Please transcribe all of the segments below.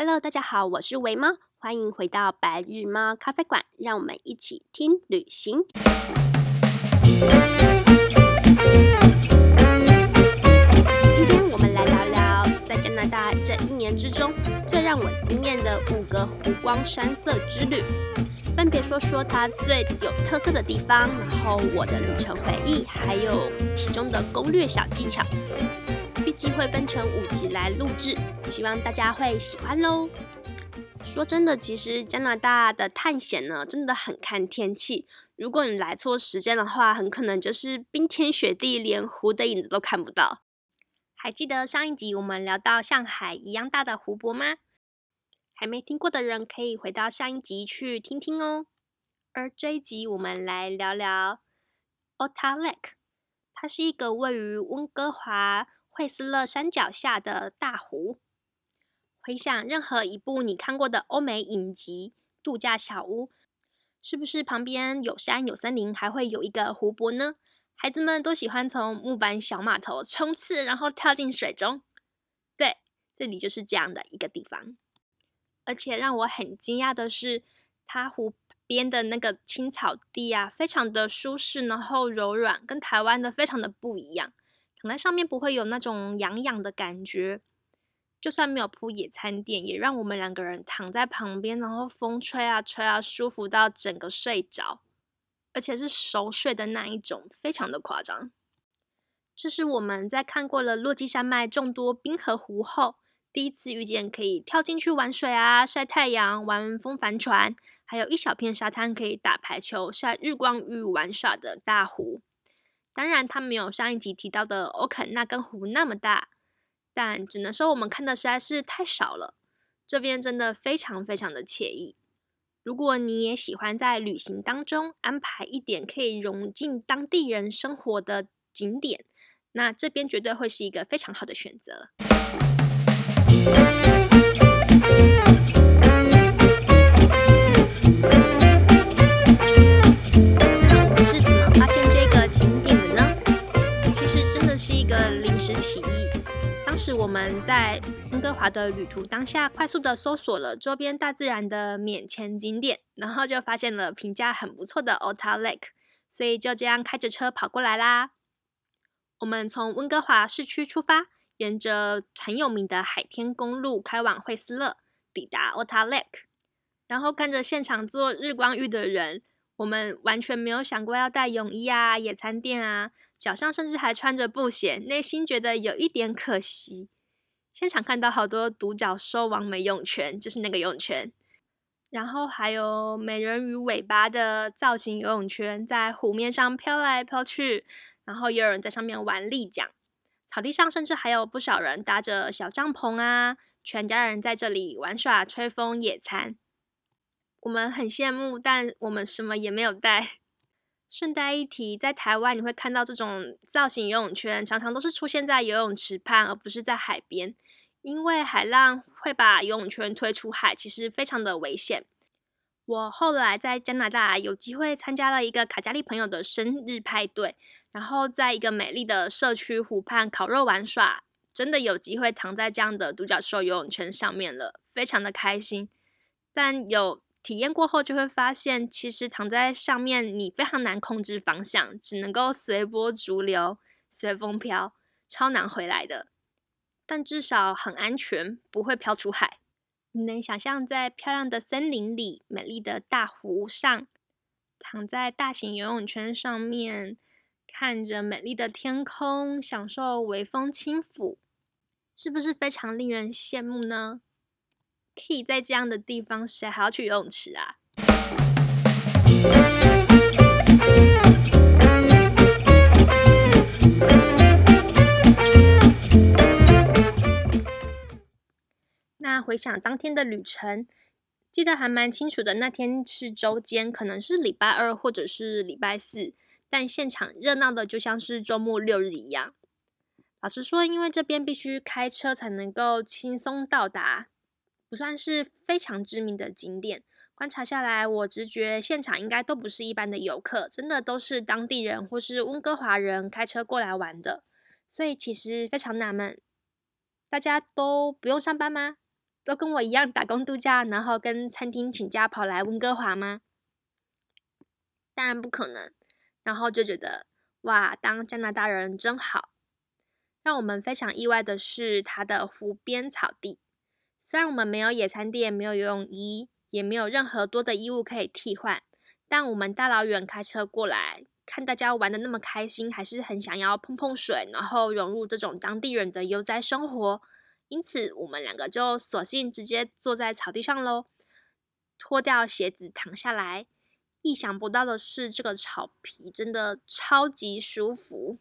Hello，大家好，我是维猫，欢迎回到白日猫咖啡馆，让我们一起听旅行。今天我们来聊聊在加拿大这一年之中最让我惊艳的五个湖光山色之旅，分别说说它最有特色的地方，然后我的旅程回忆，还有其中的攻略小技巧。机会分成五集来录制，希望大家会喜欢喽。说真的，其实加拿大的探险呢，真的很看天气。如果你来错时间的话，很可能就是冰天雪地，连湖的影子都看不到。还记得上一集我们聊到像海一样大的湖泊吗？还没听过的人可以回到上一集去听听哦。而这一集我们来聊聊 ota lake 它是一个位于温哥华。惠斯勒山脚下的大湖，回想任何一部你看过的欧美影集，度假小屋，是不是旁边有山有森林，还会有一个湖泊呢？孩子们都喜欢从木板小码头冲刺，然后跳进水中。对，这里就是这样的一个地方。而且让我很惊讶的是，它湖边的那个青草地啊，非常的舒适，然后柔软，跟台湾的非常的不一样。躺在上面不会有那种痒痒的感觉，就算没有铺野餐垫，也让我们两个人躺在旁边，然后风吹啊吹啊，舒服到整个睡着，而且是熟睡的那一种，非常的夸张。这是我们在看过了落基山脉众多冰河湖后，第一次遇见可以跳进去玩水啊、晒太阳、玩风帆船，还有一小片沙滩可以打排球、晒日光浴玩耍的大湖。当然，它没有上一集提到的欧肯纳根湖那么大，但只能说我们看的实在是太少了。这边真的非常非常的惬意。如果你也喜欢在旅行当中安排一点可以融进当地人生活的景点，那这边绝对会是一个非常好的选择。温哥华的旅途当下，快速的搜索了周边大自然的免签景点，然后就发现了评价很不错的 Otter Lake，所以就这样开着车跑过来啦。我们从温哥华市区出发，沿着很有名的海天公路开往惠斯勒，抵达 Otter Lake，然后看着现场做日光浴的人，我们完全没有想过要带泳衣啊、野餐垫啊。脚上甚至还穿着布鞋，内心觉得有一点可惜。现场看到好多独角兽网美泳圈，就是那个泳圈，然后还有美人鱼尾巴的造型游泳圈，在湖面上飘来飘去，然后也有人在上面玩立桨。草地上甚至还有不少人搭着小帐篷啊，全家人在这里玩耍、吹风、野餐。我们很羡慕，但我们什么也没有带。顺带一提，在台湾你会看到这种造型游泳圈，常常都是出现在游泳池畔，而不是在海边，因为海浪会把游泳圈推出海，其实非常的危险。我后来在加拿大有机会参加了一个卡加利朋友的生日派对，然后在一个美丽的社区湖畔烤肉玩耍，真的有机会躺在这样的独角兽游泳圈上面了，非常的开心。但有。体验过后就会发现，其实躺在上面你非常难控制方向，只能够随波逐流、随风飘，超难回来的。但至少很安全，不会飘出海。你能想象在漂亮的森林里、美丽的大湖上，躺在大型游泳圈上面，看着美丽的天空，享受微风轻抚，是不是非常令人羡慕呢？可以在这样的地方，谁还要去游泳池啊？那回想当天的旅程，记得还蛮清楚的。那天是周间，可能是礼拜二或者是礼拜四，但现场热闹的就像是周末六日一样。老实说，因为这边必须开车才能够轻松到达。不算是非常知名的景点，观察下来，我直觉现场应该都不是一般的游客，真的都是当地人或是温哥华人开车过来玩的。所以其实非常纳闷，大家都不用上班吗？都跟我一样打工度假，然后跟餐厅请假跑来温哥华吗？当然不可能。然后就觉得哇，当加拿大人真好。让我们非常意外的是，它的湖边草地。虽然我们没有野餐垫，没有游泳衣，也没有任何多的衣物可以替换，但我们大老远开车过来，看大家玩得那么开心，还是很想要碰碰水，然后融入这种当地人的悠哉生活。因此，我们两个就索性直接坐在草地上喽，脱掉鞋子躺下来。意想不到的是，这个草皮真的超级舒服。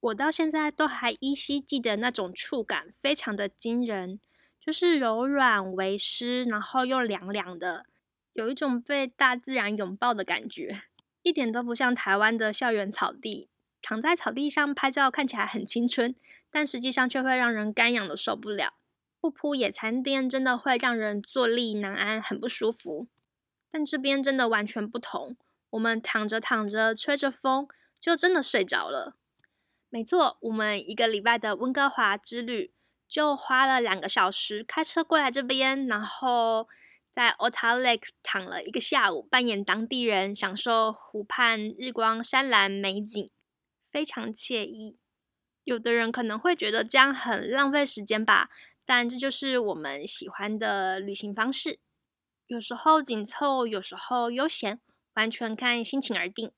我到现在都还依稀记得那种触感，非常的惊人，就是柔软微湿，然后又凉凉的，有一种被大自然拥抱的感觉，一点都不像台湾的校园草地。躺在草地上拍照看起来很青春，但实际上却会让人干痒的受不了。不铺野餐垫真的会让人坐立难安，很不舒服。但这边真的完全不同，我们躺着躺着，吹着风，就真的睡着了。没错，我们一个礼拜的温哥华之旅，就花了两个小时开车过来这边，然后在 Otter Lake 躺了一个下午，扮演当地人，享受湖畔日光山蓝美景，非常惬意。有的人可能会觉得这样很浪费时间吧，但这就是我们喜欢的旅行方式。有时候紧凑，有时候悠闲，完全看心情而定。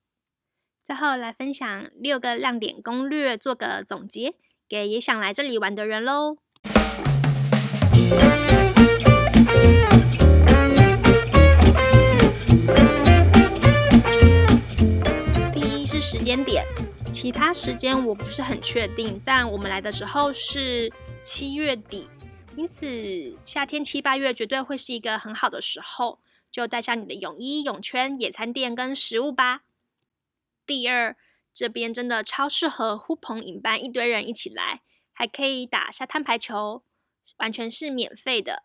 最后来分享六个亮点攻略，做个总结，给也想来这里玩的人喽。第一是时间点，其他时间我不是很确定，但我们来的时候是七月底。因此，夏天七八月绝对会是一个很好的时候，就带上你的泳衣、泳圈、野餐垫跟食物吧。第二，这边真的超适合呼朋引伴，一堆人一起来，还可以打沙滩排球，完全是免费的。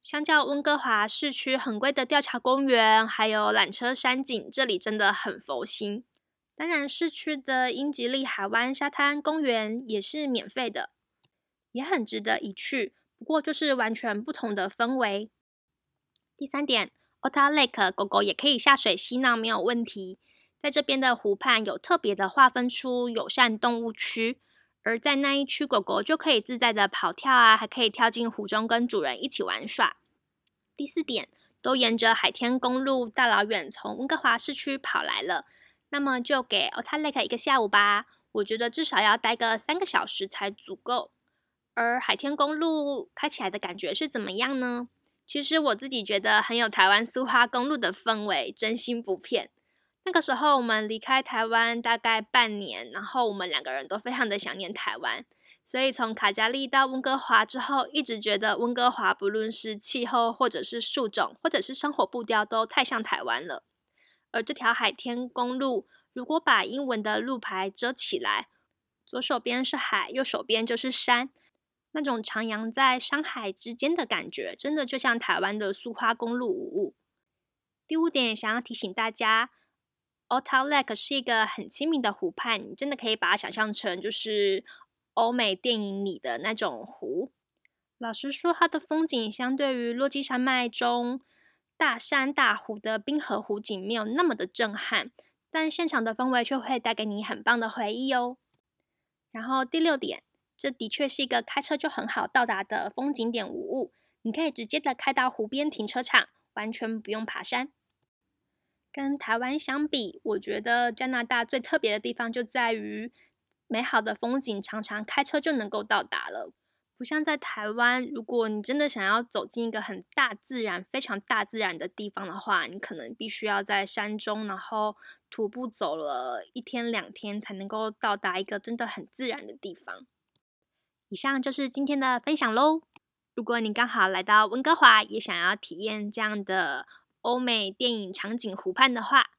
相较温哥华市区很贵的吊桥公园，还有缆车山景，这里真的很佛心。当然，市区的英吉利海湾沙滩公园也是免费的，也很值得一去。不过就是完全不同的氛围。第三点，Otter Lake 狗狗也可以下水嬉闹，没有问题。在这边的湖畔有特别的划分出友善动物区，而在那一区，狗狗就可以自在的跑跳啊，还可以跳进湖中跟主人一起玩耍。第四点，都沿着海天公路大老远从温哥华市区跑来了，那么就给 Otter Lake 一个下午吧。我觉得至少要待个三个小时才足够。而海天公路开起来的感觉是怎么样呢？其实我自己觉得很有台湾苏花公路的氛围，真心不骗。那个时候我们离开台湾大概半年，然后我们两个人都非常的想念台湾，所以从卡加利到温哥华之后，一直觉得温哥华不论是气候，或者是树种，或者是生活步调，都太像台湾了。而这条海天公路，如果把英文的路牌遮起来，左手边是海，右手边就是山。那种徜徉在山海之间的感觉，真的就像台湾的苏花公路无误。第五点，想要提醒大家，Otter Lake 是一个很亲民的湖畔，你真的可以把它想象成就是欧美电影里的那种湖。老实说，它的风景相对于落基山脉中大山大湖的冰河湖景没有那么的震撼，但现场的氛围却会带给你很棒的回忆哦。然后第六点。这的确是一个开车就很好到达的风景点无误，你可以直接的开到湖边停车场，完全不用爬山。跟台湾相比，我觉得加拿大最特别的地方就在于美好的风景常常开车就能够到达了，不像在台湾，如果你真的想要走进一个很大自然、非常大自然的地方的话，你可能必须要在山中，然后徒步走了一天两天才能够到达一个真的很自然的地方。以上就是今天的分享喽。如果你刚好来到温哥华，也想要体验这样的欧美电影场景湖畔的话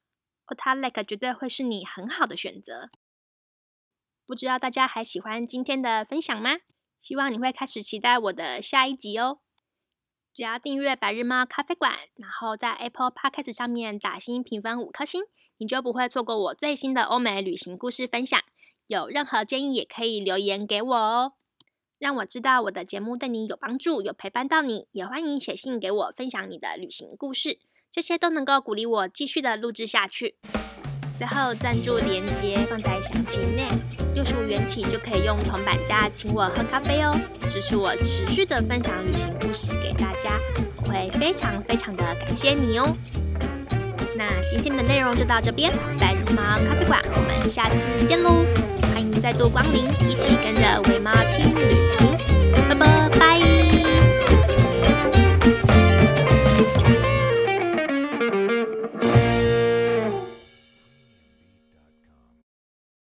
，Otter Lake 绝对会是你很好的选择。不知道大家还喜欢今天的分享吗？希望你会开始期待我的下一集哦。只要订阅白日猫咖啡馆，然后在 Apple Podcast 上面打星评分五颗星，你就不会错过我最新的欧美旅行故事分享。有任何建议也可以留言给我哦。让我知道我的节目对你有帮助，有陪伴到你。也欢迎写信给我，分享你的旅行故事，这些都能够鼓励我继续的录制下去。最后赞助连接放在详情内，六十五元起就可以用铜板价请我喝咖啡哦，支持我持续的分享旅行故事给大家，我会非常非常的感谢你哦。那今天的内容就到这边，白日猫咖啡馆，我们下次见喽！欢迎再度光临，一起跟着微猫听旅行，拜拜。